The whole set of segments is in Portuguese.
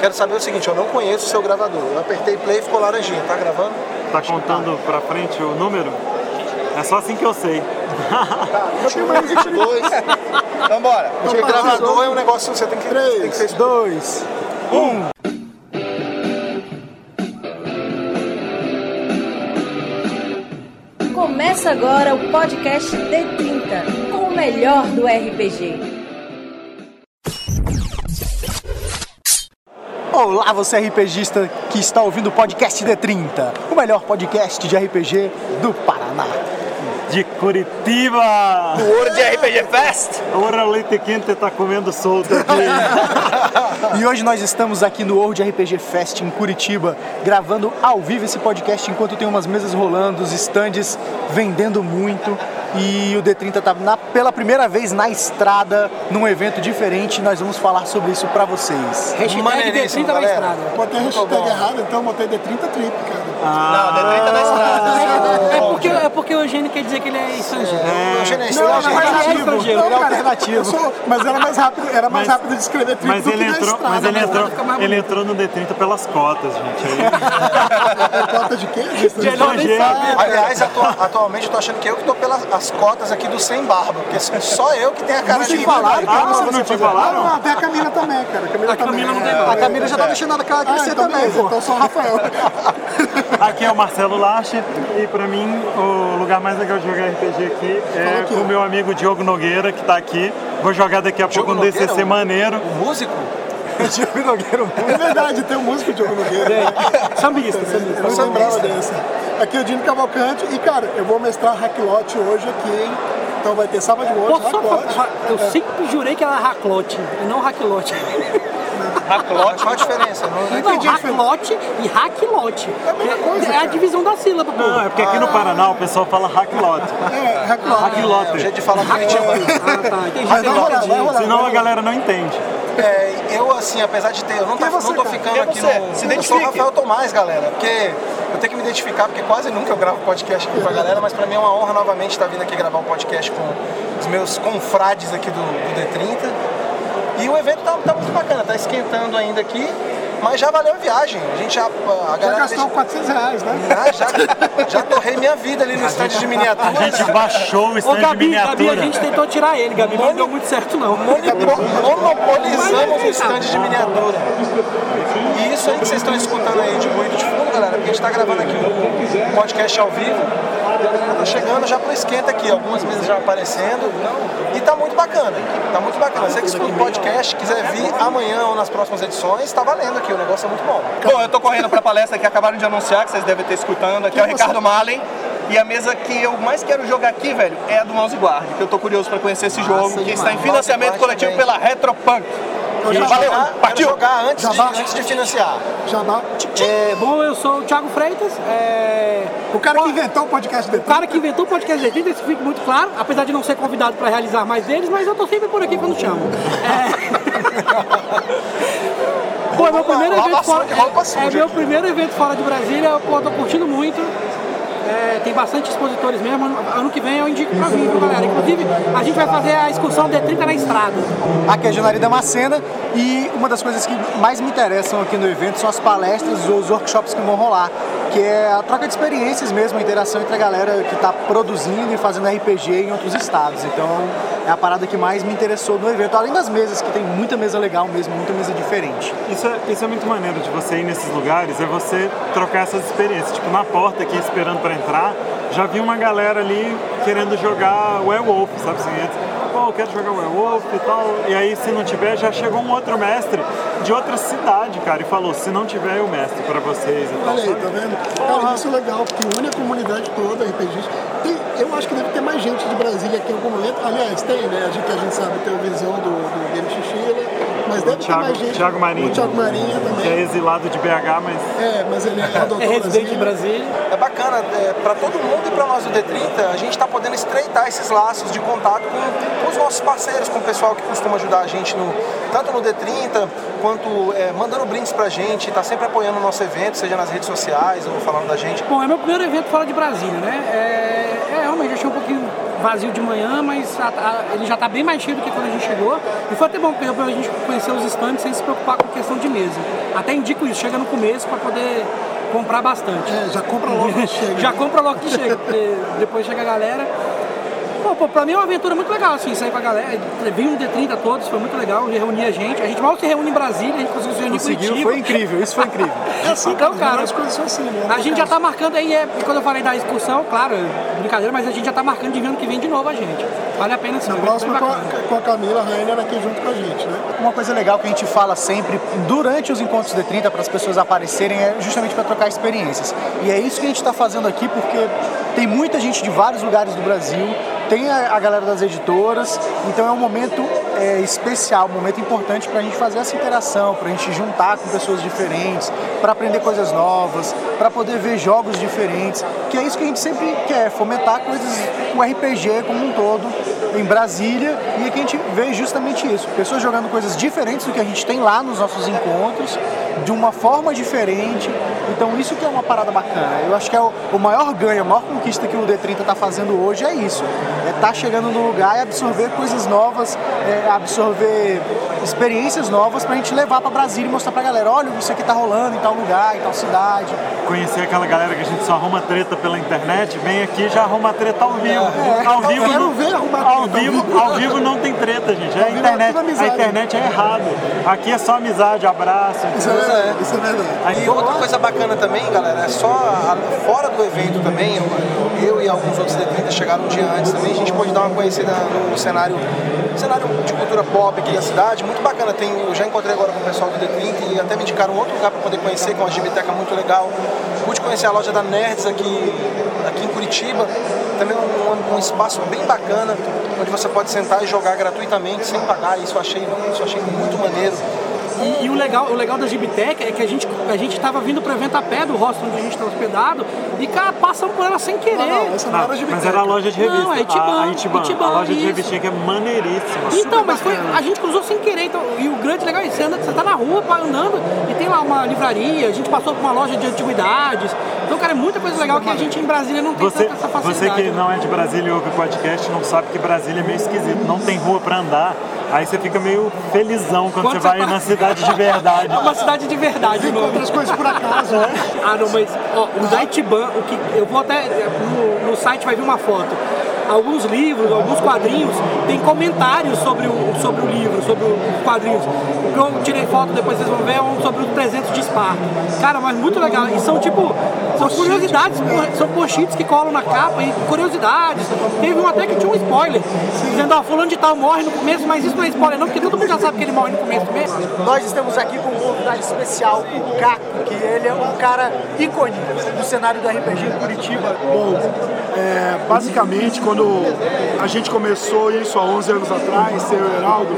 Quero saber o seguinte, eu não conheço o seu gravador. Eu apertei play e ficou laranjinha. Tá gravando? Tá contando pra frente o número? É só assim que eu sei. Eu tenho mais 22. Então bora. Porque gravador é um negócio que você tem que, tem que ser 2, 1. Começa agora o podcast D30, com o melhor do RPG. Olá, você RPGista que está ouvindo o podcast D30, o melhor podcast de RPG do Paraná. De Curitiba! O Ouro de RPG Fest! Ora, o leite quente tá comendo solto aqui. E hoje nós estamos aqui no World RPG Fest em Curitiba, gravando ao vivo esse podcast enquanto tem umas mesas rolando, os stands vendendo muito. E o D30 tá na- pela primeira vez na estrada, num evento diferente. Nós vamos falar sobre isso pra vocês. Hashtag Maneiríssimo, D30 na estrada. Botei a hashtag errado, então botei D30 trip, cara. Não, D30 na estrada. É porque, é porque o Eugênio quer dizer que ele é estrangeiro. O Eugênio é Não, não, estrangeiro. mas Ele é estrangeiro. Ele é cara, alternativo. eu sou- mas era mais rápido, era mais Mas- rápido de escrever trip Mas do ele que na entrou, estrada. mas ele né? entrou, ele entrou no D30 pelas cotas, gente. Aí, Cota de quê? De estrangeiro. Aliás, atua- atualmente eu tô achando que eu que tô pelas as cotas aqui do Sem Barba, porque só eu que tenho a cara Não de falaram Ah, não você te falaram? Ah, tem a Camila também, cara. A Camila, A Camila também. não tem É, nada. A Camila já tá deixando ela Ah, crescer então também, pô. então sou o Rafael. Aqui é o Marcelo Lache e pra mim o lugar mais legal de jogar RPG aqui é aqui, com o meu amigo Diogo Nogueira, que tá aqui. Vou jogar daqui a pouco um Nogueira, DCC o- maneiro. O músico? Diogo Nogueira, É verdade, tem o músico Diogo Nogueira. Sambista, Eu sambista. não lembrava dessa. Aqui é o Dino Cavalcante e, cara, eu vou mestrar Hacklote hoje aqui, hein? Então vai ter sábado de hoje, Hacklote. falar? Eu sempre jurei que era Raclote e não Hacklote. Raclote, qual a diferença? Não, não Não, entendi. Hacklote e Hacklote. É a mesma coisa, É a cara. divisão da sílaba, pô. Não, é porque aqui no Paraná o pessoal fala hacklote. É, Hacklote. É o Hacklote. jeito de falar Curitiba. Ah, tá. Entendi. Vai rolar, vai rolar. Senão a galera não entende. É, eu, assim, apesar de ter. Eu não, tá, é você, não tô ficando Quem é aqui você? no. Se eu sou o identifique. Rafael Tomás, galera. Porque eu tenho que me identificar, porque quase nunca eu gravo podcast aqui com a galera, mas pra mim é uma honra novamente estar vindo aqui gravar um podcast com os meus confrades aqui do, do D30. E o evento tá, tá muito bacana, tá esquentando ainda aqui, mas já valeu a viagem. A gente já. A Já galera gastou 400 reais, né? Ah, já, já torrei minha vida ali no stand de miniatura. A gente baixou o Ô, stand de Gabi, Gabi, miniatura. a gente tentou tirar ele, Gabi, mas não deu muito certo, não. Monopo- monopolizamos o stand de miniatura. E isso aí que vocês estão escutando aí de ruído de fundo, galera, porque a gente tá gravando aqui um podcast ao vivo. Tá chegando já pro esquenta aqui, algumas mesas já aparecendo. E tá muito bacana. Tá muito bacana. Você que escuta o podcast, quiser vir amanhã ou nas próximas edições, tá valendo aqui. O negócio é muito bom. Bom, eu tô correndo pra palestra que acabaram de anunciar, que vocês devem ter escutando. Aqui é o Ricardo Malen. E a mesa que eu mais quero jogar aqui, velho, é a do Mouse Guard, que eu tô curioso pra conhecer esse jogo, que está em financiamento coletivo também. pela Retropunk. Quero Valeu, jogar, partiu! quero jogar antes de, Jabá. antes de financiar. Jabá. É, bom, eu sou o Thiago Freitas. é, O cara que inventou o podcast O dele. cara que inventou o podcast de 80, isso fica muito claro, apesar de não ser convidado para realizar mais deles, mas eu tô sempre por aqui quando chamam. É... Pô, é meu primeiro evento fora. É, é meu primeiro evento fora de Brasília, pô, tô curtindo muito. É, tem bastante expositores mesmo. Ano, ano que vem eu indico pra vir, viu, galera? Inclusive, a gente vai fazer a excursão D30 na estrada. Aqui é a Janari Damascena e uma das coisas que mais me interessam aqui no evento são as palestras ou os workshops que vão rolar, que é a troca de experiências mesmo, a interação entre a galera que está produzindo e fazendo RPG em outros estados. Então é a parada que mais me interessou no evento, além das mesas, que tem muita mesa legal mesmo, muita mesa diferente. Isso é, isso é muito maneiro de você ir nesses lugares, é você trocar essas experiências. Tipo, na porta aqui, esperando pra entrar, já vi uma galera ali querendo jogar Werewolf, sabe assim? Pô, eu quero jogar Werewolf e tal. E aí, se não tiver, já chegou um outro mestre de outra cidade, cara, e falou, se não tiver, eu mestre pra vocês e tal. Olha aí, sabe? tá vendo? Cara, isso é legal, porque une a comunidade toda, RPGista. Tem, eu acho que deve ter mais gente de Brasília aqui em algum momento. Aliás, tem, né? A gente, que a gente sabe tem o Visão do, do Game Xixila, mas deve ter Thiago- mais gente. Thiago Marinho. O Thiago Marinho Que é também. exilado de BH, mas É, mas ele é adotou É residente em Brasília. Brasília. É bacana, é, para todo mundo e para nós do D30, a gente está podendo estreitar esses laços de contato com, com os nossos parceiros, com o pessoal que costuma ajudar a gente no, tanto no D30 quanto é, mandando brindes pra gente, tá sempre apoiando o nosso evento, seja nas redes sociais ou falando da gente. Bom, é meu primeiro evento fora de Brasília, né? É, é realmente, eu achei um pouquinho vazio de manhã, mas a- a- ele já está bem mais cheio do que quando a gente chegou. E foi até bom, porque pra gente conhecer os stands sem se preocupar com questão de mesa. Até indico isso, chega no começo para poder comprar bastante. É, já compra logo que chega. Já compra logo que chega, porque depois chega a galera. Pô, pô, pra mim é uma aventura muito legal, assim, sair com a galera. Vim no D30 todos, foi muito legal, reunir a gente. A gente mal se reúne em Brasília, a gente conseguiu se reunir Conseguiu, Curitiba. foi incrível, isso foi incrível. É assim, Então, cara, as coisas são assim, né? A gente já tá marcando aí, é, quando eu falei da excursão, claro, brincadeira, mas a gente já tá marcando de ver ano que vem de novo a gente. Vale a pena sim. Na é próxima com a, com a Camila Rainer aqui junto com a gente, né? Uma coisa legal que a gente fala sempre durante os encontros D30 para as pessoas aparecerem é justamente para trocar experiências. E é isso que a gente está fazendo aqui porque tem muita gente de vários lugares do Brasil, tem a, a galera das editoras, então é um momento é, especial, um momento importante para a gente fazer essa interação, para a gente juntar com pessoas diferentes, para aprender coisas novas, para poder ver jogos diferentes, que é isso que a gente sempre quer, fomentar coisas, o RPG como um todo em Brasília e aqui a gente vê justamente isso, pessoas jogando coisas diferentes do que a gente tem lá nos nossos encontros, de uma forma diferente. Então isso que é uma parada bacana. Eu acho que é o, o maior ganho, a maior conquista que o D30 está fazendo hoje é isso. É estar chegando no lugar e absorver coisas novas, é, absorver experiências novas pra gente levar pra Brasília e mostrar pra galera, olha, isso aqui tá rolando em tal lugar, em tal cidade. Conhecer aquela galera que a gente só arruma treta pela internet, vem aqui e já arruma treta ao vivo. ao vivo quero não, ver arrumar ao treta ao vivo, ao vivo não tem treta, gente. É a é internet, tudo amizade. a internet é errado. Aqui é só amizade, abraço. Isso é verdade. Isso é verdade. Aí, E outra coisa bacana também, galera, é só a- fora do evento também, eu, eu e alguns outros D30 chegaram um dia antes também, a gente pôde dar uma conhecida no cenário, cenário de cultura pop aqui da cidade, muito bacana. Tem, eu já encontrei agora com o pessoal do D30 e até me indicaram outro lugar para poder conhecer, que é uma gibiteca muito legal. Pude conhecer a loja da Nerds aqui, aqui em Curitiba, também um, um espaço bem bacana, onde você pode sentar e jogar gratuitamente, sem pagar, isso eu achei, isso eu achei muito maneiro. E, e o, legal, o legal da Gibitec é que a gente, a gente tava vindo pro evento a pé do hostel onde a gente tá hospedado e, cara, passamos por ela sem querer. Não, essa não Ah, era de mas era a loja de revista. Não, é Itiban, a, a Itiban. Itiban, a loja de isso. revistinha que é maneiríssima. Então, mas foi, a gente cruzou sem querer. Então, e o grande legal é isso, você, anda, você tá na rua andando e tem lá uma livraria, a gente passou por uma loja de antiguidades. Então, cara, é muita coisa legal que a gente em Brasília não tem Você, tanta essa você facilidade. que né? não é de Brasília e ouve podcast não sabe que Brasília é meio esquisito. Não tem rua pra andar. Aí você fica meio felizão quando, Quando você você vai tá- na cidade de verdade. É uma cidade de verdade o nome. Outras coisas por acaso, né? Ah, não, mas ó, o da Itiban, o que eu vou até no, no site vai vir uma foto. Alguns livros, alguns quadrinhos tem comentários sobre o, sobre o livro, sobre os quadrinhos. O que eu tirei foto depois vocês vão ver é um sobre os 300 de Esparta. Cara, mas muito legal. E são tipo, são curiosidades, são post-its que colam na capa e curiosidades. Teve um até que tinha um spoiler, dizendo, ó, fulano de tal morre no começo, mas isso não é spoiler não, porque todo mundo já sabe que ele morre no começo mesmo. Nós estamos aqui com um convidado especial, o Caco, que ele é um cara ícone do cenário do RPG em Curitiba. Bom, é, basicamente, quando a gente começou isso há 11 anos atrás, ser o Heraldo,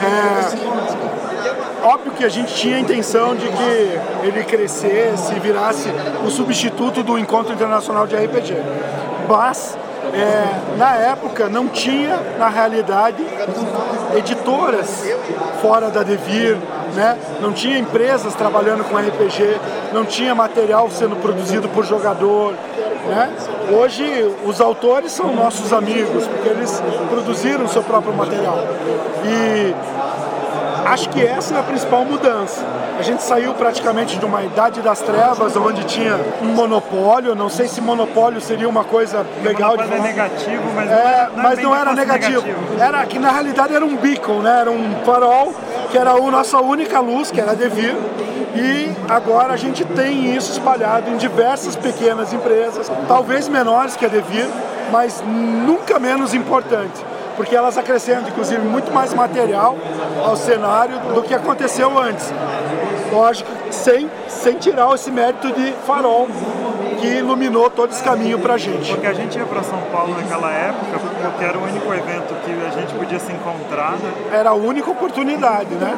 é, óbvio que a gente tinha a intenção de que ele crescesse e virasse o substituto do Encontro Internacional de RPG. Mas, é, na época, não tinha, na realidade, editoras fora da Devir, né? não tinha empresas trabalhando com RPG, não tinha material sendo produzido por jogador. Né? Hoje, os autores são nossos amigos, porque eles produziram o seu próprio material. E acho que essa é a principal mudança. A gente saiu praticamente de uma idade das trevas, onde tinha um monopólio. Não sei se monopólio seria uma coisa legal de é falar. negativo, mas, É, não é mas bem não era fosse negativo. Era que na realidade era um beacon, né? Era um farol que era a nossa única luz, que era a Devir. E agora a gente tem isso espalhado em diversas pequenas empresas, talvez menores que a Devir, mas nunca menos importante, porque elas acrescentam inclusive muito mais material ao cenário do que aconteceu antes. Lógico, sem, sem tirar esse mérito de farol que iluminou todo esse caminho pra gente. Porque a gente ia para São Paulo naquela época, porque era o único evento que a gente podia se encontrar, né? era a única oportunidade, né?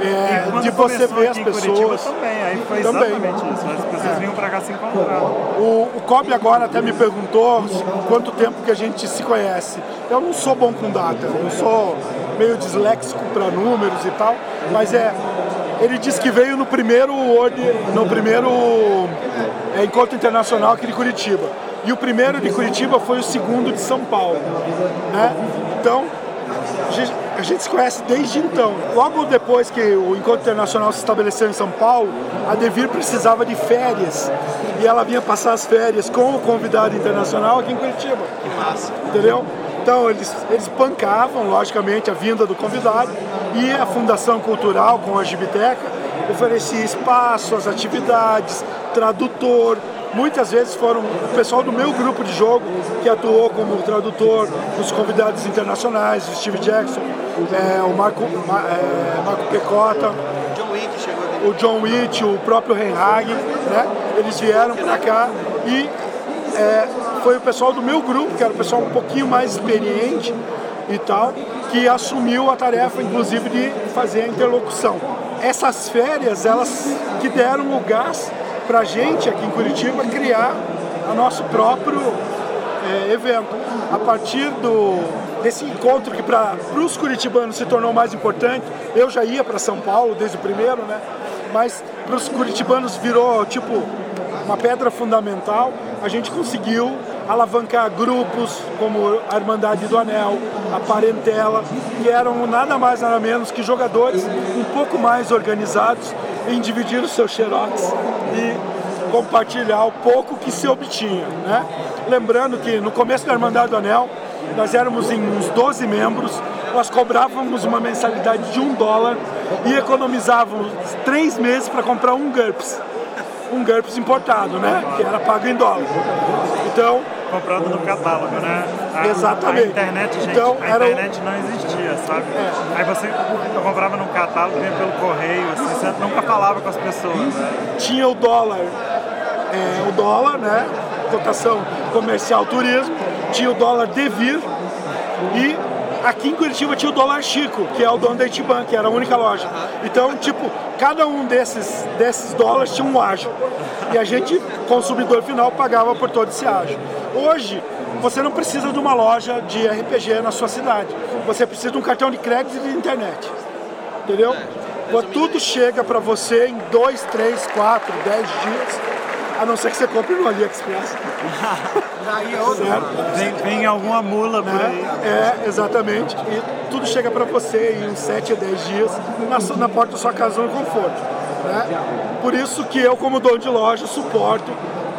É, de você ver as em Curitiba pessoas. também, aí foi Também. exatamente isso. As pessoas vinham para cá se encontrar. O, o Kobe agora até me perguntou quanto tempo que a gente se conhece. Eu não sou bom com data, eu sou meio disléxico para números e tal, mas é. Ele disse que veio no primeiro World, no primeiro é, encontro internacional aqui de Curitiba. E o primeiro de Curitiba foi o segundo de São Paulo. Né? Então, a gente- a gente se conhece desde então. Logo depois que o Encontro Internacional se estabeleceu em São Paulo, a Devir precisava de férias. E ela vinha passar as férias com o convidado internacional aqui em Curitiba. Que massa. Entendeu? Então eles, eles bancavam, logicamente, a vinda do convidado e a Fundação Cultural com a Gibiteca oferecia espaço, as atividades, tradutor. Muitas vezes foram o pessoal do meu grupo de jogo que atuou como tradutor dos convidados internacionais, o Steve Jackson, é, o Marco, é, Marco Pecota, o John Witt, o próprio Reinhag, né? Eles vieram para cá e é, foi o pessoal do meu grupo, que era o pessoal um pouquinho mais experiente e tal, que assumiu a tarefa, inclusive, de fazer a interlocução. Essas férias, elas que deram o gás para a gente aqui em Curitiba criar o nosso próprio é, evento. A partir do, desse encontro que para os curitibanos se tornou mais importante, eu já ia para São Paulo desde o primeiro, né? mas para os curitibanos virou tipo uma pedra fundamental, a gente conseguiu alavancar grupos como a Irmandade do Anel, a Parentela, que eram nada mais nada menos que jogadores um pouco mais organizados em dividir os seus xerox e compartilhar o pouco que se obtinha. Né? Lembrando que no começo da Irmandade do Anel, nós éramos em uns 12 membros, nós cobrávamos uma mensalidade de um dólar e economizávamos três meses para comprar um GURPS um GURPS importado, né? Que era pago em dólar. Então. Comprado no catálogo, né? A, Exatamente. A internet, gente, então, a internet o... não existia, sabe? É. Aí você eu comprava no catálogo, vinha pelo correio, assim, você nunca falava com as pessoas. Né? Tinha o dólar, é, o dólar, né? Cotação comercial turismo, tinha o dólar devir e aqui em Curitiba tinha o dólar Chico, que é o dono da Itiban, que era a única loja. Então, tipo, cada um desses, desses dólares tinha um ágio. E a gente, consumidor final, pagava por todo esse ágio. Hoje, você não precisa de uma loja de RPG na sua cidade. Você precisa de um cartão de crédito e de internet. Entendeu? Tudo chega para você em 2, 3, 4, 10 dias a não ser que você compre no AliExpress. Daí é outro. Vem, vem, alguma mula por né? aí. É, exatamente. E tudo chega para você em uns 7 a 10 dias na, na porta da sua casa no conforto. Né? Por isso que eu, como dono de loja, suporto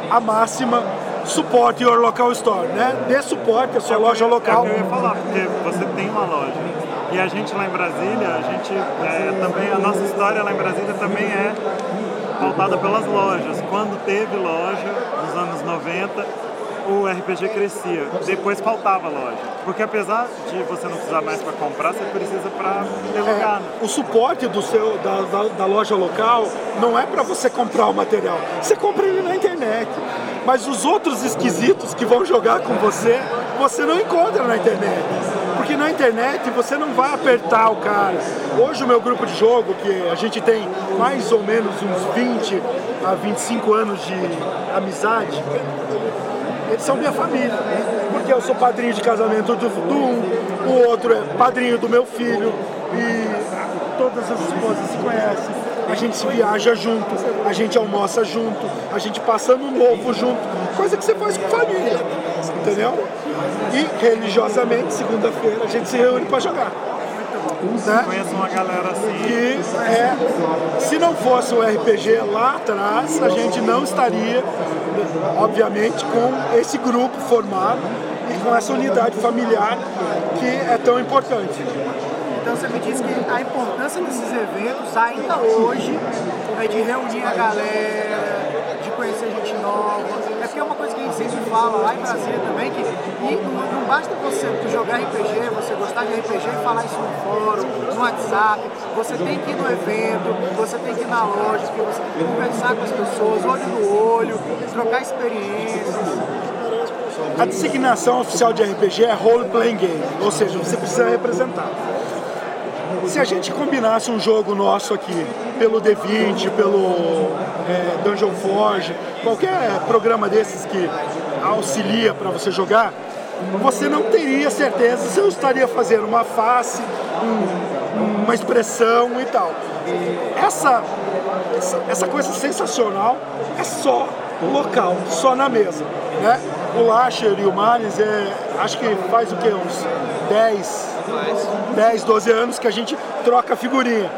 a máxima suporte your local store, né? Dê suporte à sua é loja local. É eu ia falar, porque você tem uma loja. E a gente lá em Brasília, a gente é, também, a nossa história lá em Brasília também é pautada pelas lojas. Quando teve loja, nos anos 90, o RPG crescia. Depois faltava loja. Porque apesar de você não precisar mais para comprar, você precisa para ter lugar. É, o suporte do seu, da, da, da loja local não é para você comprar o material. Você compra ele na internet. Mas os outros esquisitos que vão jogar com você, você não encontra na internet. Porque na internet você não vai apertar o cara. Hoje o meu grupo de jogo, que a gente tem mais ou menos uns 20 a 25 anos de amizade, eles são minha família. Porque eu sou padrinho de casamento do, do um, o outro é padrinho do meu filho e todas as esposas se conhecem. A gente viaja junto, a gente almoça junto, a gente passa no novo junto, coisa que você faz com família, entendeu? E religiosamente, segunda-feira, a gente se reúne para jogar. Né? Conheço uma galera assim. Que é, se não fosse o RPG lá atrás, a gente não estaria, obviamente, com esse grupo formado e com essa unidade familiar que é tão importante. Então você me disse que a importância desses eventos ainda hoje é de reunir a galera, conhecer gente nova. É porque é uma coisa que a gente sempre fala lá em Brasília também, que não, não basta você jogar RPG, você gostar de RPG e falar isso no fórum, no WhatsApp. Você tem que ir no evento, você tem que ir na loja, você tem que conversar com as pessoas, olho no olho, trocar experiências. A designação oficial de RPG é Role Playing Game, ou seja, você precisa representar. Se a gente combinasse um jogo nosso aqui, pelo D20, pelo é, Dungeon Forge, qualquer programa desses que auxilia para você jogar, você não teria certeza se eu estaria fazendo uma face, um, uma expressão e tal. Essa, essa, essa, coisa sensacional é só local, só na mesa. Né? O Lasher e o Manes, é, acho que faz o que? Uns 10, 10, 12 anos que a gente troca figurinha.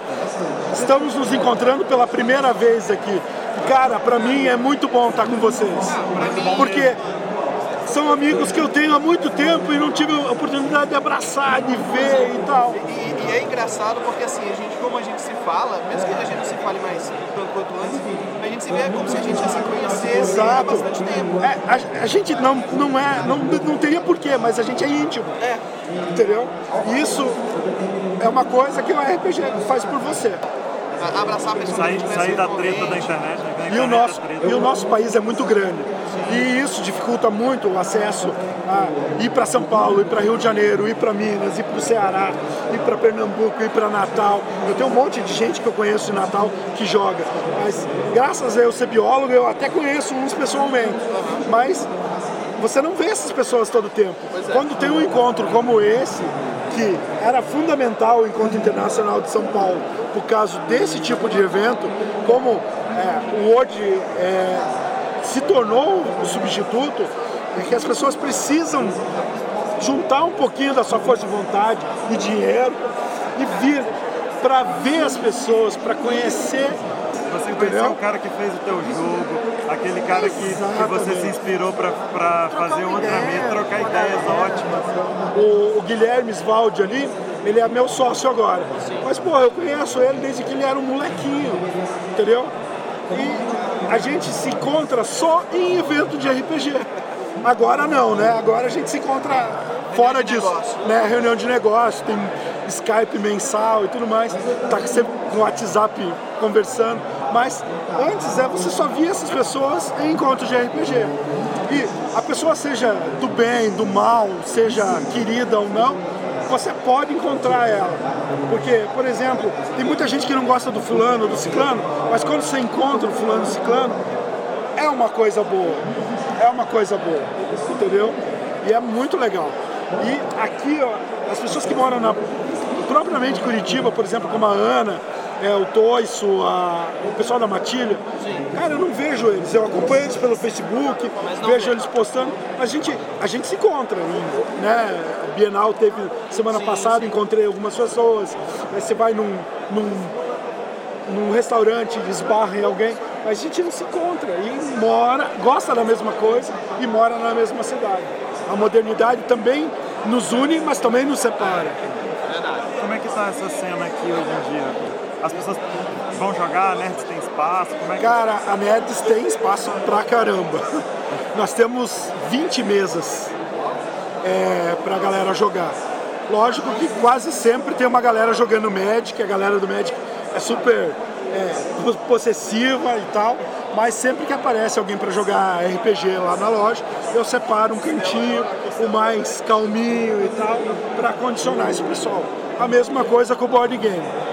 Estamos nos encontrando pela primeira vez aqui. Cara, pra mim é muito bom estar com vocês. Porque são amigos que eu tenho há muito tempo e não tive a oportunidade de abraçar, de ver e tal. E, e é engraçado porque assim, a gente, como a gente se fala, mesmo que a gente não se fale mais tanto quanto antes, a gente se vê como se a gente já se conhecesse há Exato. bastante tempo. É, a, a gente não, não é, não, não teria porquê, mas a gente é íntimo. É. Entendeu? E isso é uma coisa que o RPG faz por você. Abraçar a pessoa Sair, que a gente sair da treta da internet, né? Que a E o, internet nosso, é treta. e o nosso país é muito grande. E isso dificulta muito o acesso a ir para São Paulo, ir para Rio de Janeiro, ir para Minas, ir para o Ceará, ir para Pernambuco, ir para Natal. Eu tenho um monte de gente que eu conheço de Natal que joga. Mas graças a eu ser biólogo, eu até conheço uns pessoalmente. Mas você não vê essas pessoas todo o tempo. Quando tem um encontro como esse, que era fundamental o Encontro Internacional de São Paulo, por causa desse tipo de evento, como é, o World é, se tornou o substituto, é que as pessoas precisam juntar um pouquinho da sua força de vontade e dinheiro e vir para ver as pessoas, para conhecer Você conheceu o cara que fez o teu jogo, aquele cara que, que você se inspirou pra, pra fazer ideia, mesa, trocar ideias ótimas. o, o Guilherme Svaldi ali, ele é meu sócio agora. Mas, pô, eu conheço ele desde que ele era um molequinho, entendeu? E a gente se encontra só em evento de RPG. Agora não, né? Agora a gente se encontra fora disso. negócio. Né? Reunião de negócio, tem Skype mensal e tudo mais. Tá sempre no WhatsApp conversando. Mas antes é, você só via essas pessoas em encontros de RPG. E a pessoa seja do bem, do mal, seja querida ou não, você pode encontrar ela. Porque, por exemplo, tem muita gente que não gosta do fulano, do ciclano, mas quando você encontra o fulano o ciclano, é uma coisa boa. É uma coisa boa, entendeu? E é muito legal. E aqui, ó, as pessoas que moram na propriamente Curitiba, por exemplo, como a Ana, é, o Toiço, a- o pessoal da Matilha, cara, eu não vejo eles. Eu acompanho eles pelo Facebook, vejo eles postando. A gente, a gente se encontra, né? Bienal teve semana passada, encontrei algumas pessoas. Aí você vai num, num num restaurante, esbarra em alguém, mas a gente não se encontra e mora, gosta da mesma coisa e mora na mesma cidade. A modernidade também nos une, mas também nos separa. Como é que tá essa cena aqui hoje em dia? As pessoas vão jogar, nerds tem espaço, é que... Cara, a Nerds tem espaço pra caramba. Nós temos 20 mesas é, pra galera jogar. Lógico que quase sempre tem uma galera jogando Magic, a galera do Magic é super é, possessiva e tal, mas sempre que aparece alguém para jogar RPG lá na loja, eu separo um cantinho, o mais calminho e tal, para condicionar esse pessoal. A mesma coisa com o board game.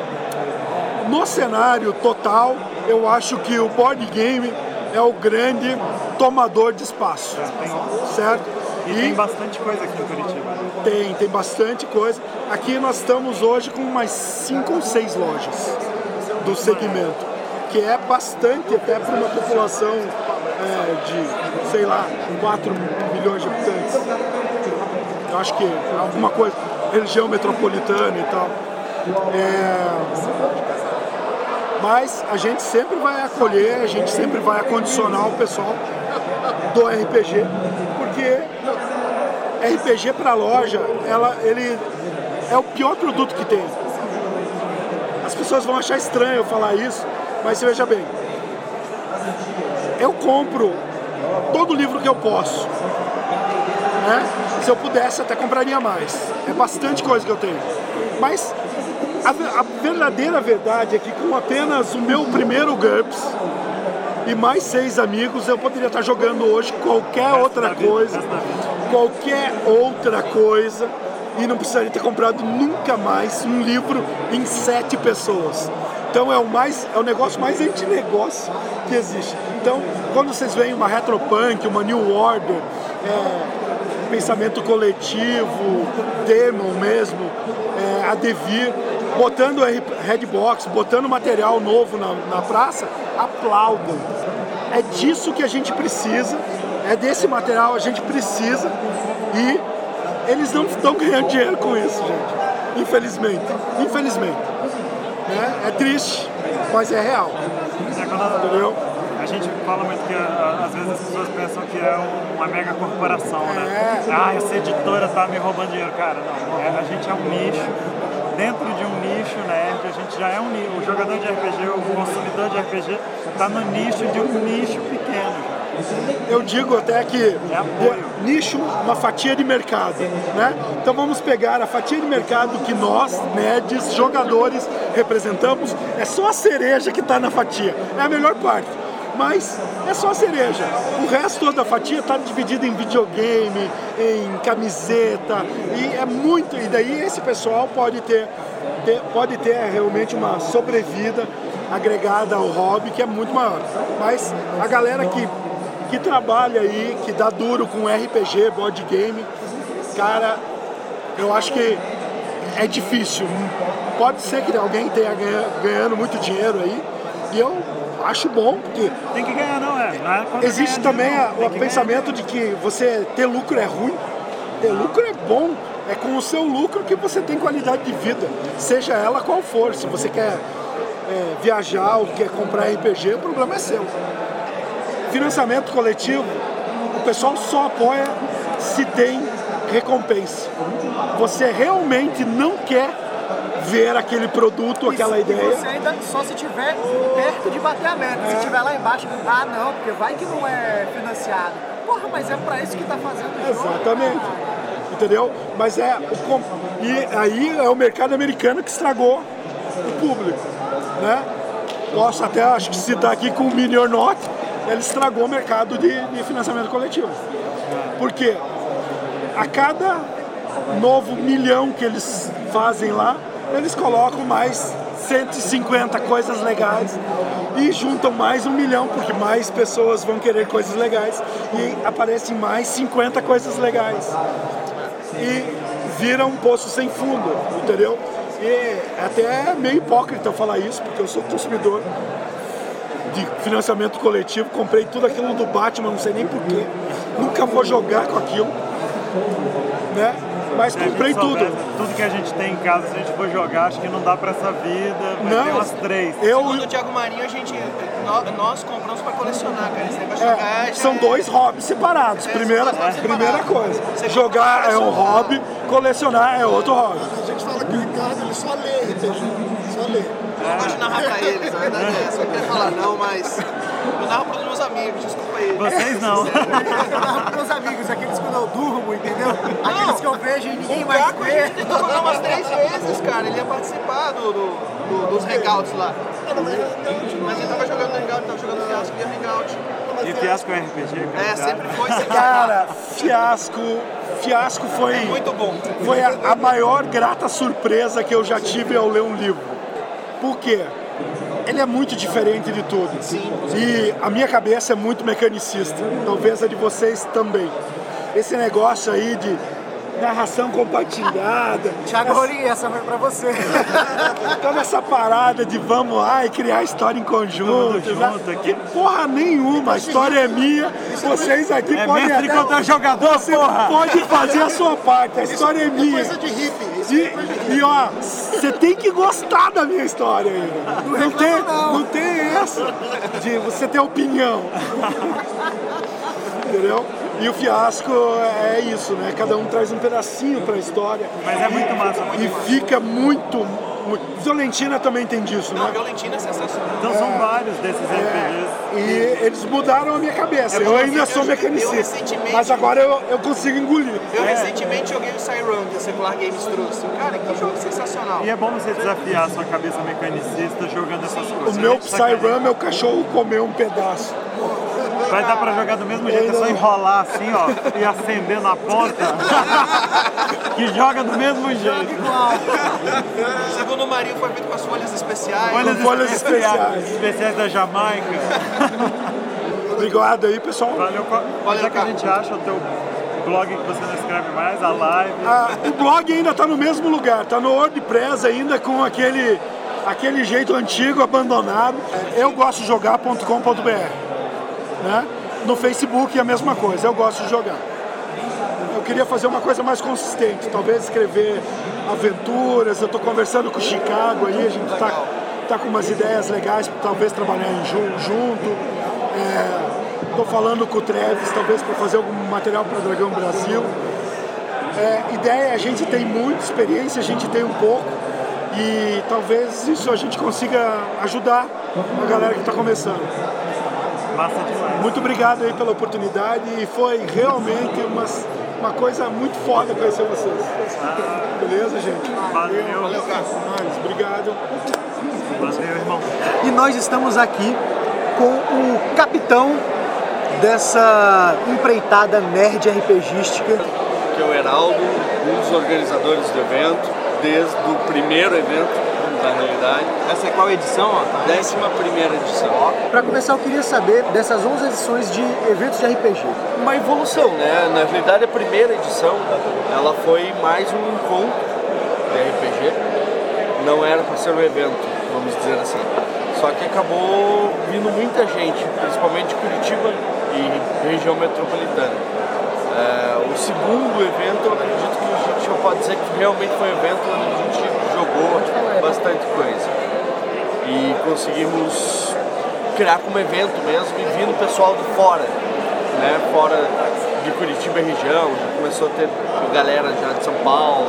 No cenário total, eu acho que o board game é o grande tomador de espaço, certo? E tem bastante coisa aqui em Curitiba. Tem, tem bastante coisa. Aqui nós estamos hoje com umas 5 ou 6 lojas do segmento, que é bastante até para uma população é, de, sei lá, 4 milhões de habitantes. Eu acho que alguma coisa, região metropolitana e tal. É, mas a gente sempre vai acolher, a gente sempre vai acondicionar o pessoal do RPG, porque RPG para loja, ela, ele é o pior produto que tem. As pessoas vão achar estranho eu falar isso, mas veja bem. Eu compro todo livro que eu posso. Né? Se eu pudesse, até compraria mais. É bastante coisa que eu tenho. Mas a, a verdadeira verdade é que com apenas o meu primeiro GURPS e mais seis amigos, eu poderia estar jogando hoje qualquer outra coisa, qualquer outra coisa, e não precisaria ter comprado nunca mais um livro em sete pessoas. Então é o mais, é o negócio mais anti-negócio que existe. Então, quando vocês veem uma retropunk, uma new order, é, pensamento coletivo, Demon mesmo, é, a Devir, botando a Redbox, botando material novo na, na praça, aplaudam. É disso que a gente precisa, é desse material a gente precisa e eles não estão ganhando dinheiro com isso, gente. Infelizmente. Infelizmente. Né? É triste, mas é real. É Entendeu? a gente fala muito que às vezes as pessoas pensam que é um- uma mega corporação, né? É. Ah, essa editora tá me roubando dinheiro. Cara, não. É, a gente é um nicho. Dentro de um nicho nerd, a gente já é um nicho. O jogador de RPG, o consumidor de RPG, tá no nicho de um nicho pequeno já. Eu digo até que de- nicho, uma fatia de mercado, né? Então vamos pegar a fatia de mercado que nós, nerds, jogadores, representamos, é só a cereja que está na fatia, é a melhor parte. Mas é só a cereja. O resto da fatia está dividida em videogame, em camiseta, e é muito. E daí esse pessoal pode ter, ter- pode ter realmente uma sobrevida agregada ao hobby que é muito maior. Mas a galera que que trabalha aí, que dá duro com RPG, board game, cara, eu acho que é difícil. Pode ser que alguém tenha ganha- ganhando muito dinheiro aí, e eu acho bom, porque Tem que ganhar, não é? Não é existe ganhar também não. O pensamento de que você ter lucro é ruim. Ter lucro é bom. É com o seu lucro que você tem qualidade de vida, seja ela qual for. Se você quer é, viajar ou quer comprar RPG, o problema é seu. Financiamento coletivo, o pessoal só apoia se tem recompensa. Você realmente não quer ver aquele produto, aquela E ideia. você ainda só se tiver perto de bater a meta. Se tiver lá embaixo, ah não, porque vai que não é financiado. Porra, mas é pra isso que tá fazendo o jogo. Exatamente. Entendeu? Mas é o e aí é o mercado americano que estragou o público, né? Posso até acho que citar aqui com o Mini or Not, ele estragou o mercado de, de financiamento coletivo. Porque a cada novo milhão que eles fazem lá, eles colocam mais 150 coisas legais e juntam mais um milhão, porque mais pessoas vão querer coisas legais e aparecem mais 50 coisas legais. E vira um poço sem fundo, entendeu? E até é meio hipócrita eu falar isso, porque eu sou consumidor de financiamento coletivo, comprei tudo aquilo do Batman, não sei nem porquê, nunca vou jogar com aquilo, né? Mas gente comprei tudo. soubesse Tudo que a gente tem em casa, se a gente for jogar, acho que não dá pra essa vida. Vai Não, ter umas três. eu, Segundo o Thiago Marinho, a gente, nó- nós compramos pra colecionar, cara. Esse negócio de jogar É, já são é- dois hobbies separados. É, Primeira, hobbies primeira coisa. Você Jogar é um hobby, colecionar é outro hobby. A gente fala que o Ricardo ele só lê RPG, só lê. Eu não gosto de narrar pra eles, a verdade é essa. Eu queria falar não, mas eu narro pros meus amigos, desculpa aí. Vocês não. Eu meus amigos, aqueles quando eu durmo, entendeu? Aqueles que eu vejo e ninguém O mais Caco a vê. gente tentou jogar umas três vezes, cara. Ele ia participar do, do- do- dos hangouts lá. Mas ele tava jogando no hangout, tava jogando fiasco e hangout. E fiasco é RPG, cara. É, sempre foi, sempre Cara, fiasco. Fiasco foi, É muito bom. foi a, a maior grata surpresa que eu já tive ao ler um livro. Por quê? Ele é muito diferente de tudo. E a minha cabeça é muito mecanicista. Talvez a de vocês também. Esse negócio aí de narração compartilhada. Thiago Rolim, essa foi pra você. Toda essa parada de vamos lá e criar história em conjunto. Tudo junto. Que porra nenhuma, a história é minha, vocês aqui É podem mestre até... contra jogador, Você porra! pode fazer a sua parte, a história é minha. Coisa de hippie. Isso é coisa de hippie. E, e ó, você tem que gostar da minha história ainda. Não, tem, não tem essa de você ter opinião. Entendeu? E o fiasco é isso, né? Cada um traz um pedacinho pra história. Mas é muito massa. E fica muito, muito. Violentina também tem disso, Não, né? Violentina é sensacional. Então são vários desses RPGs. E eles mudaram a minha cabeça. É eu ainda eu sou joguei- eu mecanicista. recentemente- Mas agora eu, eu consigo engolir. Eu recentemente joguei o Cyrun, que a Secular Games trouxe. Cara, que jogo sensacional. E é bom você desafiar a sua cabeça mecanicista jogando essas coisas. O meu Você sacanagem. Psy meu cachorro comeu um pedaço. Vai dar pra jogar do mesmo jeito, é só enrolar assim, ó, e acender na ponta. que joga do mesmo jeito. Segundo o Marinho, foi feito com as folhas especiais. Folhas, folhas especiais. Especiais da Jamaica. Obrigado aí, pessoal. Valeu. Qual- Onde é que a gente acha o teu blog que você não escreve mais, a live? Ah, o blog ainda está no mesmo lugar, está no WordPress ainda com aquele, aquele jeito antigo, abandonado. Eu gosto de jogar.com.br. Né? No Facebook é a mesma coisa, eu gosto de jogar. Eu queria fazer uma coisa mais consistente, talvez escrever aventuras. Eu estou conversando com o Chicago aí, a gente está tá com umas ideias legais, talvez trabalhar em ju- junto. Estou falando com o Treves, talvez para fazer algum material para Dragão Brasil. É, ideia, a gente tem muita experiência, a gente tem um pouco e talvez isso a gente consiga ajudar a galera que está começando. Massa demais. Muito obrigado aí pela oportunidade e foi realmente uma, uma coisa muito foda conhecer vocês. Beleza, gente? Valeu. Valeu, cara. Obrigado. Valeu, irmão. E nós estamos aqui com o capitão dessa empreitada nerd RPGística. que é o Heraldo, um dos organizadores do evento, desde o primeiro evento, na realidade. Essa é qual edição? Ó? Décima primeira edição. Para começar, eu queria saber dessas 11 edições de eventos de RPG. Uma evolução, né? Na realidade, a primeira edição, ela foi mais um encontro de RPG. Não era para ser um evento, vamos dizer assim. Só que acabou vindo muita gente, principalmente de Curitiba e região metropolitana. É, o segundo evento, eu acredito que a gente já pode dizer que realmente foi um evento onde a gente jogou bastante coisa. E conseguimos criar como evento mesmo e vindo pessoal de fora, né? Fora de Curitiba e região, já começou a ter galera já de São Paulo,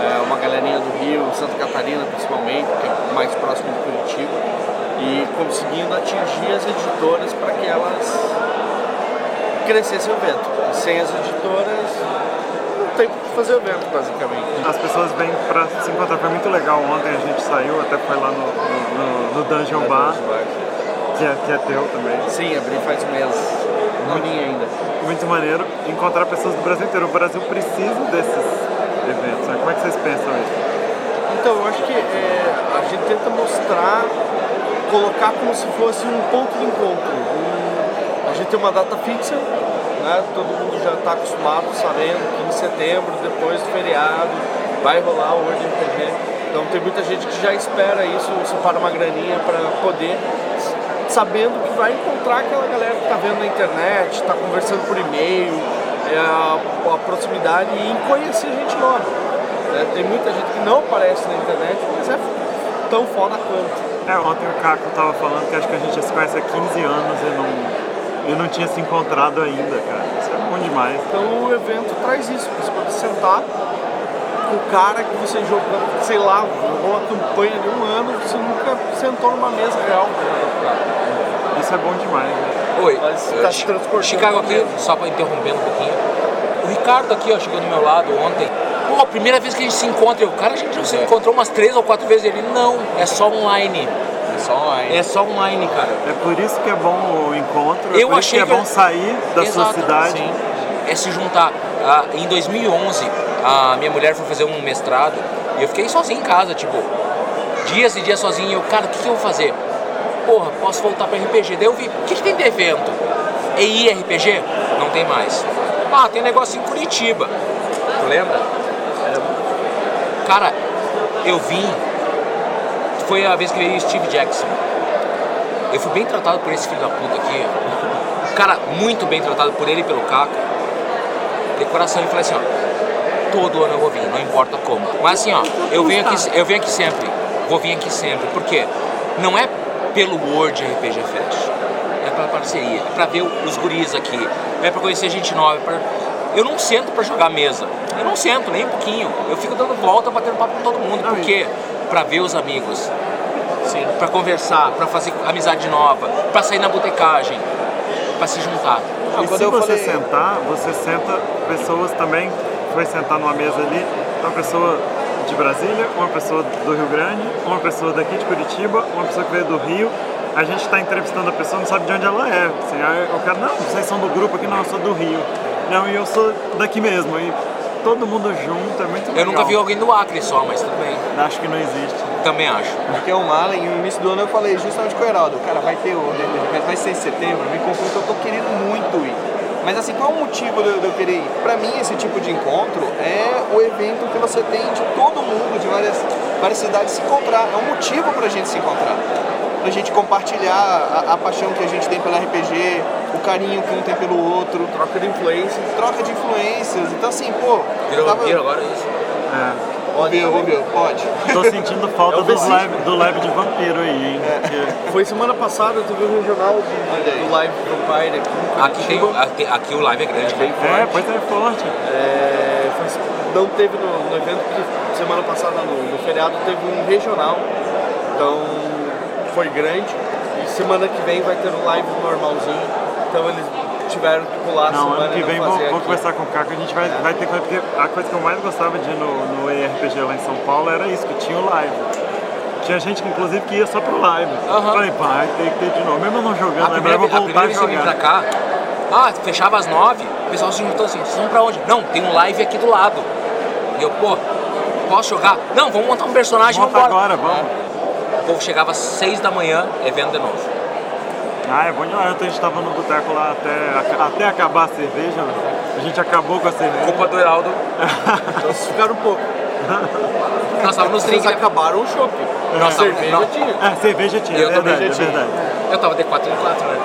é, uma galerinha do Rio, Santa Catarina principalmente, que é mais próximo de Curitiba, e conseguindo atingir as editoras para que elas crescessem o evento. Sem as editoras, não tem o que fazer o evento, basicamente. As pessoas vêm pra se encontrar. Foi muito legal ontem, a gente saiu, até foi lá no, no, no Dungeon Bar, que é, que é teu também. Sim, abri faz um mês. Não ainda. Muito maneiro encontrar pessoas do Brasil inteiro. O Brasil precisa desses eventos. né? Como é que vocês pensam isso? Então, eu acho que é, a gente tenta mostrar, colocar como se fosse um ponto de encontro. Um- a gente tem uma data fixa, né? todo mundo já está acostumado, sabendo que em setembro, depois do feriado, vai rolar o World RPG. Então tem muita gente que já espera isso, separa uma graninha para poder, sabendo que vai encontrar aquela galera que está vendo na internet, está conversando por e-mail, é a, a proximidade e em conhecer gente nova. né? Tem muita gente que não aparece na internet, mas é tão foda quanto. É, ontem o Caco tava falando que acho que a gente já se conhece há 15 anos e não, e não tinha se encontrado ainda, cara. Isso é bom demais. Então o evento traz isso, você pode sentar com o cara que você jogou, sei lá, jogou uma campanha de um ano, você nunca sentou numa mesa real o cara. Isso é bom demais. Né? Oi, Mas tá se transportando Chicago aqui, só para interromper um pouquinho. O Ricardo aqui, ó, chegou do meu lado ontem. Pô, a primeira vez que a gente se encontra, eu, cara, a gente já se encontrou umas três ou quatro vezes. Ele, não, é só online. É só online. É só online, cara. É por isso que é bom o encontro, é Eu isso achei que é que- bom sair da Exato, sua cidade. Sim. É se juntar. Ah, em 2011, a minha mulher foi fazer um mestrado e eu fiquei sozinho em casa, tipo, dias e dias sozinho. E eu, cara, o que, que eu vou fazer? Porra, posso voltar para RPG. Daí eu vi, o que, que tem de evento? EI RPG? Não tem mais. Ah, tem negócio em Curitiba. Tu lembra? Cara, eu vim. Foi a vez que veio o Steve Jackson. Eu fui bem tratado por esse filho da puta aqui. Cara, muito bem tratado por ele e pelo Caco. De coração, e falei assim, ó. Todo ano eu vou vir, não importa como. Mas assim, ó, eu venho aqui, eu venho aqui sempre. Vou vir aqui sempre. Por quê? Não é pelo World RPG Fest. É pela parceria. É pra ver os guris aqui. É pra conhecer gente nova. é pra- Eu não sento pra jogar mesa. Eu não sento, nem um pouquinho. Eu fico dando volta, batendo papo com todo mundo. Por Pra ver os amigos. Pra conversar, pra fazer amizade nova, pra sair na botecagem, pra se juntar. e se você sentar, você senta pessoas também, vai sentar numa mesa ali, uma pessoa de Brasília, uma pessoa do Rio Grande, uma pessoa daqui de Curitiba, uma pessoa que veio do Rio. A gente está entrevistando a pessoa, não sabe de onde ela é. Assim, aí o cara, não, vocês são do grupo aqui, não, eu sou do Rio. Não, e eu sou daqui mesmo. E todo mundo junto, é muito legal. Eu nunca vi alguém do Acre só, mas tudo bem. Acho que não existe. Também acho. Porque o Malen, no início do ano eu falei justamente com o Heraldo, cara, vai ter o vai ser em setembro, me confundo, eu tô querendo muito ir. Mas assim, qual é o motivo de eu, de eu querer ir? Pra mim, esse tipo de encontro é o evento que você tem de todo mundo, de várias, várias cidades se encontrar. É um motivo pra gente se encontrar. Pra gente compartilhar a, a paixão que a gente tem pelo RPG, o carinho que um tem pelo outro. Troca de influências. Troca de influências. Então assim, pô. Virou tava- vampiro agora, é isso? É. Ouviu, ouviu, pode. Tô sentindo falta É o do live, do live de vampiro aí, hein? Porque- Foi semana passada, teve um regional do, do Live Vampire aqui. Aqui, tem, aqui, aqui o live é grande, bem cara. É, pois é forte. É, não teve no, no evento que semana passada no, no feriado teve um regional, então foi grande. E semana que vem vai ter um live normalzinho, então eles tiveram que pular a Não, semana ano que vem vou, vou conversar com o Caco, a gente vai, vai ter que porque a coisa que eu mais gostava de ir no, no ERPG lá em São Paulo era isso, que tinha o live. Tinha gente que inclusive que ia só pro live. Aham. Falei, vai ter que ter de novo. Mesmo não jogando, A né? primeira, eu a vou voltar a eu vim pra jogar. cá, ah, fechava às nove, o pessoal se juntou assim, vocês vão pra onde? Não, tem um live aqui do lado. E eu, pô, posso jogar? Não, vamos montar um personagem e Monta vambora. agora, vamos. O povo chegava às seis da manhã, evento de novo. Ah, é bom demais. Ontem a gente tava no boteco lá até, até acabar a cerveja. A gente acabou com a cerveja. Culpa do Heraldo. Então vocês ficaram um pouco. Nós estávamos nos drinks. acabaram o chopp. Nós tava- cerveja não. tinha. É, cerveja tinha, Eu é também verdade, já é tinha. verdade. Eu tava de 4 em 4, né?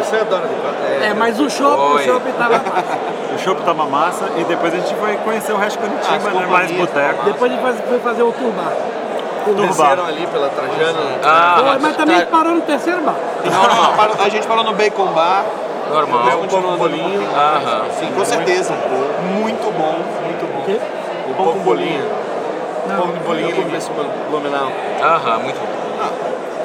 Você adora de É, mas o chopp, o chopp tava. O chopp tava massa e depois a gente foi conhecer o resto de Curitiba, As né? Mais boteco. Depois a gente foi fazer o turbar. Desceram ali pela Trajana. Ah, mas também tá. parou no terceiro bar. Não, não, parou- a gente falou no Bacon Bar. normal. Continuou no bolinho. Aham. Sim, com certeza. Muito bom, muito bom. O pão com bolinha. Pão de bolinha e linguiça blumenau. Aham, muito bom.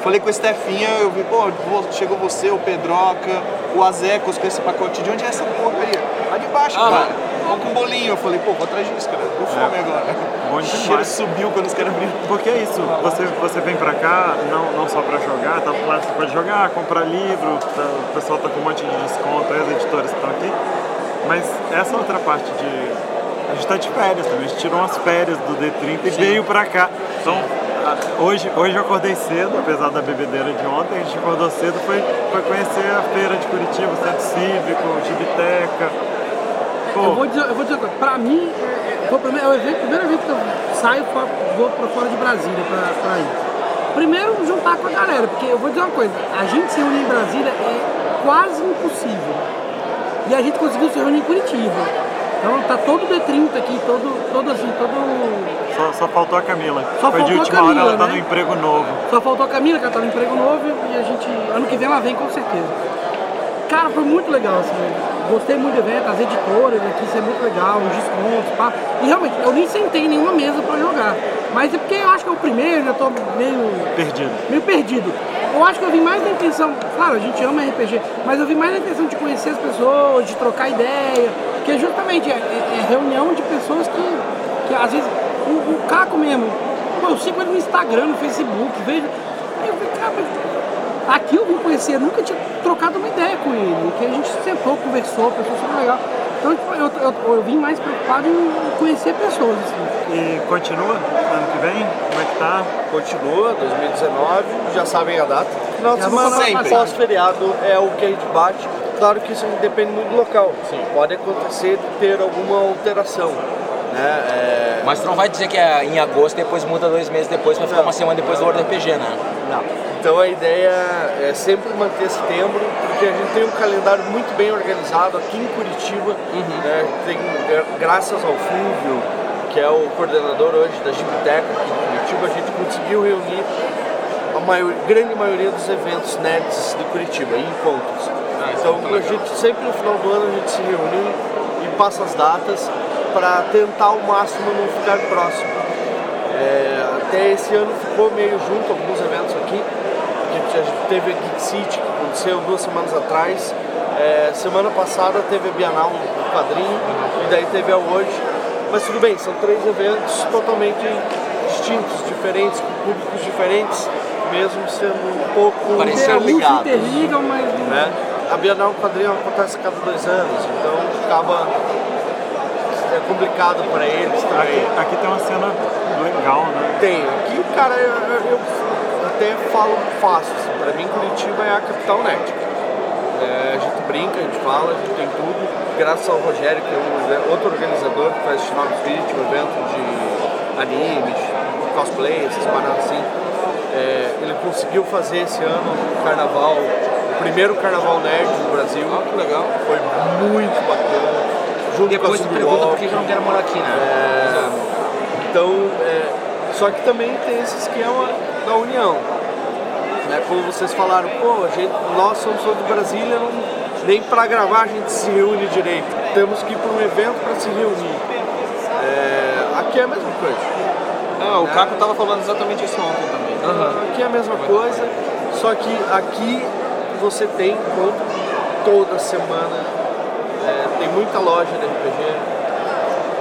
Falei com a Stefinha, eu vi, pô, chegou você, o Pedroca, o Azecos com esse pacote. De onde é essa porcaria? Lá de baixo, Ah, cara. Com bolinho. Eu falei, pô, vou atrás disso, cara. Deu fome agora. Bom O cheiro subiu quando os caras abriram. Porque é isso, você, você vem pra cá não, não só pra jogar, tá, você pode jogar, comprar livro, tá, o pessoal tá com um monte de desconto, as editoras estão aqui. Mas essa outra parte de. A gente tá de férias também, a gente tirou umas férias do D30 e veio pra cá. Então, a- hoje, hoje eu acordei cedo, apesar da bebedeira de ontem, a gente acordou cedo, foi, foi conhecer a feira de Curitiba, o Centro Cívico, Gibiteca. Eu vou dizer, eu vou dizer uma coisa, pra mim, é, é, foi o primeiro, é o evento- primeiro evento que eu saio, vou pra fora de Brasília pra, pra ir. Primeiro, juntar com a galera, porque eu vou dizer uma coisa, a gente se reunir em Brasília é quase impossível. E a gente conseguiu se reunir em Curitiba. Então tá todo o D30 aqui, todo, todo assim, todo. só, só faltou a Camila. Só foi de faltou a última hora, Camila, ela tá né? no emprego novo. Só faltou a Camila, que ela tá no emprego novo e a gente. Ano que vem ela vem com certeza. Cara, foi muito legal, assim. Gostei muito do evento, as editoras aqui, isso é muito legal, os descontos, pá. E realmente, eu nem sentei em nenhuma mesa pra jogar. Mas é porque eu acho que é o primeiro, já tô meio, Perdido. meio perdido. Eu acho que eu vim mais na intenção, claro, a gente ama RPG, mas eu vim mais na intenção de conhecer as pessoas, de trocar ideia, que justamente é, é- é reunião de pessoas que, que às vezes, o, o Caco mesmo, pô, eu sigo ele no Instagram, no Facebook, vejo. Eu falei, cara, aqui eu vim conhecer, eu nunca tinha trocado uma ideia com ele, que a gente sentou, conversou, pessoa super legal. Então tipo, eu, eu, eu vim mais preocupado em conhecer pessoas, assim. E continua ano que vem? Como é que tá? Continua, 2019, já sabem a data. Final de semana pós-feriado é o que a gente bate. Claro que isso depende muito do local. Pode acontecer de ter alguma alteração. Né? É, Mas tu não vai dizer que é em agosto, depois muda dois meses depois, vai ficar uma semana depois do World RPG, né? Não. Então a ideia é sempre manter setembro, porque a gente tem um calendário muito bem organizado aqui em Curitiba. né? Tem, é, graças ao Fúvio, que é o coordenador hoje da Gibiteca aqui em Curitiba, a gente conseguiu reunir a maior, grande maioria dos eventos nerds de Curitiba, em encontros. então a gente sempre no final do ano a gente se reúne e passa as datas para tentar ao máximo não ficar próximo. É, até esse ano ficou meio junto alguns eventos aqui. A gente, a gente teve a Geek City, que aconteceu duas semanas atrás. É, semana passada teve a Bienal no quadrinho e daí teve a hoje. Mas tudo bem, são três eventos totalmente distintos, diferentes, com públicos diferentes, mesmo sendo um pouco interligados. interligam, mas Né? A Bienal no quadrinho acontece a cada dois anos, então acaba é complicado para eles Aqui, também. aqui tem uma cena legal, né? Tem. Aqui, cara, eu, eu- eu até falo fácil. Assim, pra mim, Curitiba é a capital nerd. É, a gente brinca, a gente fala, a gente tem tudo. Graças ao Rogério, que é um- outro organizador que faz Final Spirit, um evento de anime, de cosplay, essas paradas assim. É, ele conseguiu fazer esse ano o carnaval, o primeiro carnaval nerd do Brasil. Ah, que legal. Foi muito bacana. Junto Depois com tu a pergunta por que eu não quero morar aqui, né? É, então, é, só que também tem esse esquema da união. Né? Como vocês falaram, pô, a gente, nós somos todos de Brasília, não, nem para gravar a gente se reúne direito. Temos que ir para um evento para se reunir. É, aqui é a mesma coisa. Ah, o Caco tava falando exatamente isso ontem também. Aqui é a mesma coisa, só que aqui você tem encontro toda semana. É, tem muita loja de RPG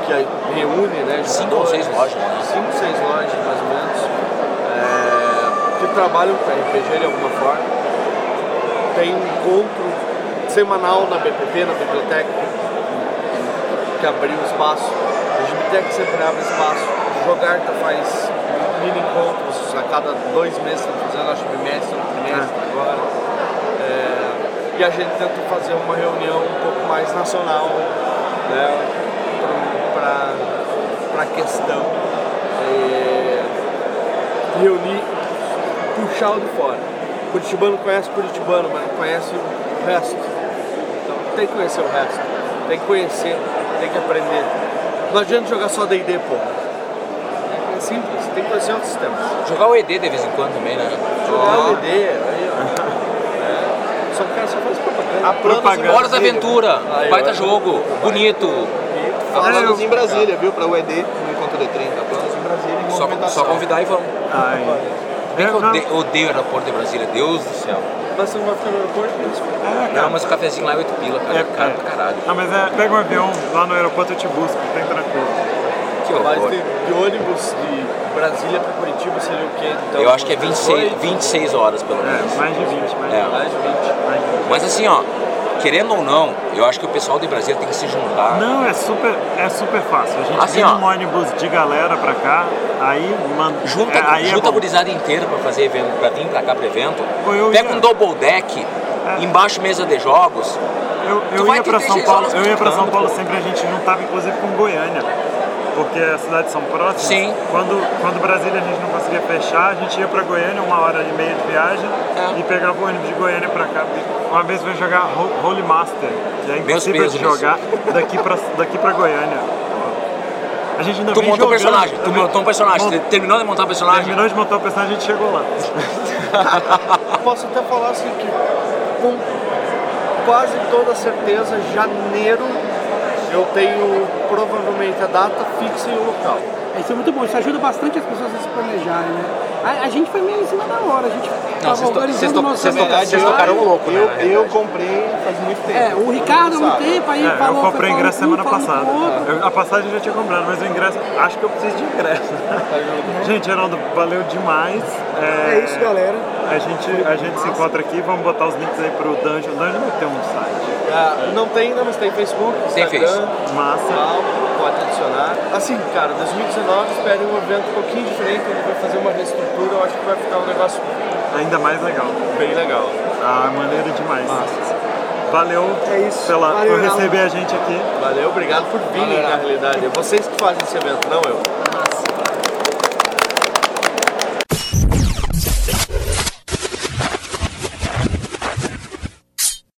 que reúne, né? Cinco ou seis lojas, né? Cinco, seis lojas mais ou menos. é, que trabalham com RPG de alguma forma. Tem um encontro semanal na BPP, na biblioteca, que abriu espaço. A biblioteca sempre abre espaço. O Jogarta faz mini encontros a cada dois meses, estão fazendo, acho bimestre, trimestre agora. É, e a gente tenta fazer uma reunião um pouco mais nacional né, para a questão. É, reunir, puxar o de fora. Curitibano conhece Curitibano, mas não conhece o resto. Então tem que conhecer o resto. Tem que conhecer, tem que aprender. Não adianta jogar só D&D, pô. É simples, tem que conhecer outros sistemas. Jogar o ED de vez em quando também, né? Jogar o ED, aí ó. É. Só que o cara só faz propaganda. A Planos em Hora da Aventura, baita jogo, bonito. Planos em Brasília, viu? Pra o ED no encontro de 30. A Planos em Brasília em Só, só convidar e vamos. Ai. Bem que eu odeio, odeio o aeroporto de Brasília, Deus do céu. Mas você não vai ficar no aeroporto? Não, mas o cafezinho lá é 8 pila, cara. É, caro é. pra caralho. Não, mas é, pega um avião lá no aeroporto eu te busco, tem tranquilo. Que Mas horror. de, de ônibus de Brasília para Curitiba seria o quê? Então, Eu acho que é umas 26, 18? 26 horas pelo menos. É, mais de 20, mais de É. 20. Mais de 20. Mais de 20. Mas assim, ó, querendo ou não, eu acho que o pessoal de Brasília tem que se juntar. Não, é super, é super fácil. A gente Assim, ó. num ônibus de galera pra cá, aí manda. Junta, é, aí junta é a bom. gurizada inteira pra fazer evento, pra vir pra cá pro evento. Eu Pega ia- um double deck, embaixo mesa de jogos. Eu, eu ia três São Paulo, eu ia pra São Paulo sempre, a gente juntava inclusive com Goiânia. Porque as cidades são próximas. Sim. Quando, quando Brasília a gente não conseguia fechar, a gente ia pra Goiânia, uma hora e meia de viagem, É. e pegava o ônibus de Goiânia pra cá. Uma vez veio jogar Ho- Holy Master, que é impossível de jogar daqui pra, daqui pra Goiânia. A gente ainda Tu montou o personagem, tu montou um personagem. Mon- Terminou de montar o personagem? Terminou de montar o personagem, a gente chegou lá. Posso até falar assim que com quase toda certeza, janeiro eu tenho provavelmente a data fixa e o local. Isso é muito bom, isso ajuda bastante as pessoas a se planejarem, né? A, a gente foi meio em cima da hora, a gente tava vocês to- organizando o nosso vocês tocaram- vocês tocaram um louco, né, Eu, eu comprei faz muito tempo. É, o Ricardo há um Sabe? tempo aí É, falou... eu comprei foi ingresso semana um, falando passada. Eu- a passagem eu já tinha comprado, mas o ingresso, acho que eu preciso de ingresso. gente, Geraldo, valeu demais. É isso, galera. A gente, a gente se encontra aqui, vamos botar os links aí pro Dungeon. Dungeon vai ter um site. Ah, não tem ainda, mas tem Facebook, Tem Instagram, Massa. tal, pode adicionar. Assim, cara, 2019 espere um evento um pouquinho diferente, gente vai fazer uma reestrutura, eu acho que vai ficar um negócio Ainda mais legal. bem legal. Ah, maneiro demais. Valeu É isso. pela, Valeu, por receber a gente aqui. Valeu, obrigado por virem, na realidade. É vocês que fazem esse evento, não eu.